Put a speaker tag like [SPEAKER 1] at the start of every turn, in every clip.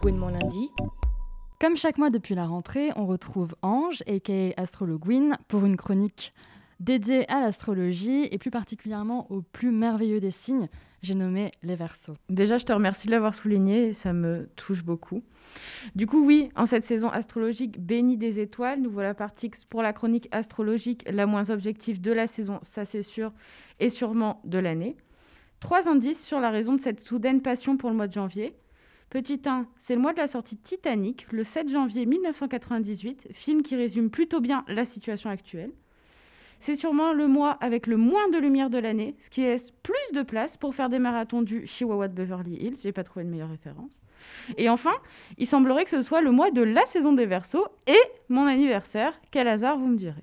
[SPEAKER 1] Gwen mon lundi.
[SPEAKER 2] Comme chaque mois depuis la rentrée, on retrouve Ange, aka Astrologwin, pour une chronique dédiée à l'astrologie et plus particulièrement au plus merveilleux des signes, j'ai nommé les Verseaux.
[SPEAKER 3] Déjà, je te remercie de l'avoir souligné, ça me touche beaucoup. Du coup, oui, en cette saison astrologique bénie des étoiles, nous voilà partis pour la chronique astrologique la moins objective de la saison, ça c'est sûr, et sûrement de l'année. Trois indices sur la raison de cette soudaine passion pour le mois de janvier. Petit 1, c'est le mois de la sortie Titanic, le 7 janvier 1998, film qui résume plutôt bien la situation actuelle. C'est sûrement le mois avec le moins de lumière de l'année, ce qui laisse plus de place pour faire des marathons du Chihuahua de Beverly Hills. J'ai pas trouvé de meilleure référence. Et enfin, il semblerait que ce soit le mois de la saison des Verseaux et mon anniversaire. Quel hasard, vous me direz.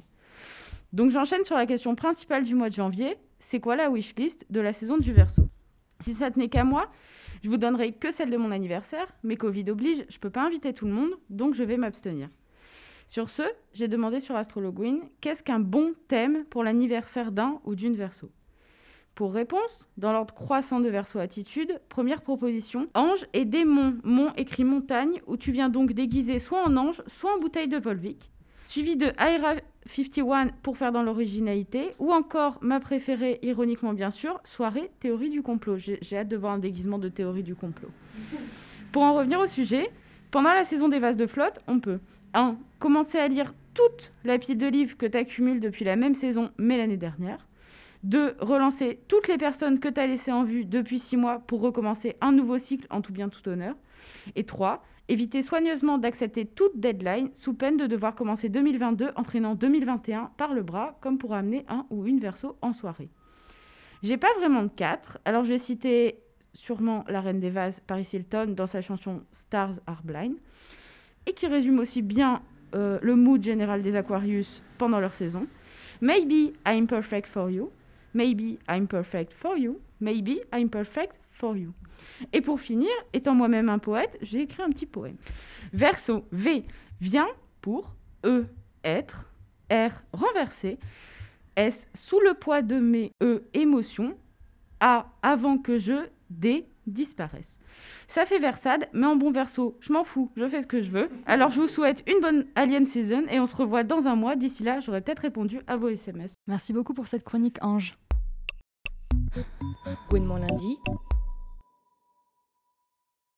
[SPEAKER 3] Donc j'enchaîne sur la question principale du mois de janvier. C'est quoi la wishlist de la saison du Verseau? Si ça tenait qu'à moi, je vous donnerai que celle de mon anniversaire, mais Covid oblige, je peux pas inviter tout le monde, donc je vais m'abstenir. Sur ce, j'ai demandé sur Astrologuin qu'est-ce qu'un bon thème pour l'anniversaire d'un ou d'une verso? Pour réponse, dans l'ordre croissant de verso attitude, première proposition ange et démon. Mont écrit montagne, où tu viens donc déguiser soit en ange, soit en bouteille de Volvic. Suivi de Aira 51 pour faire dans l'originalité, ou encore ma préférée, ironiquement bien sûr, soirée théorie du complot. J'ai hâte de voir un déguisement de théorie du complot. Pour en revenir au sujet, pendant la saison des vases de flotte, on peut 1. Commencer à lire toute la pile de livres que tu accumules depuis la même saison, mais l'année dernière. 2. Relancer toutes les personnes que tu as laissées en vue depuis 6 mois pour recommencer un nouveau cycle en tout bien tout honneur. Et 3. Éviter soigneusement d'accepter toute deadline sous peine de devoir commencer 2022 en traînant 2021 par le bras comme pour amener un ou une verso en soirée. J'ai pas vraiment de 4, alors je vais citer sûrement la Reine des Vases, Paris Hilton, dans sa chanson Stars Are Blind et qui résume aussi bien euh, le mood général des Aquarius pendant leur saison. Maybe I'm perfect for you. Maybe I'm perfect for you. Maybe I'm perfect for you. Et pour finir, étant moi-même un poète, j'ai écrit un petit poème. Verso V vient pour E être, R renversé, S sous le poids de mes E émotions, A avant que je, D disparaisse. Ça fait versade, mais en bon verso, je m'en fous, je fais ce que je veux. Alors je vous souhaite une bonne Alien Season et on se revoit dans un mois. D'ici là, j'aurai peut-être répondu à vos SMS.
[SPEAKER 2] Merci beaucoup pour cette chronique, Ange.
[SPEAKER 1] Gwen mon lundi.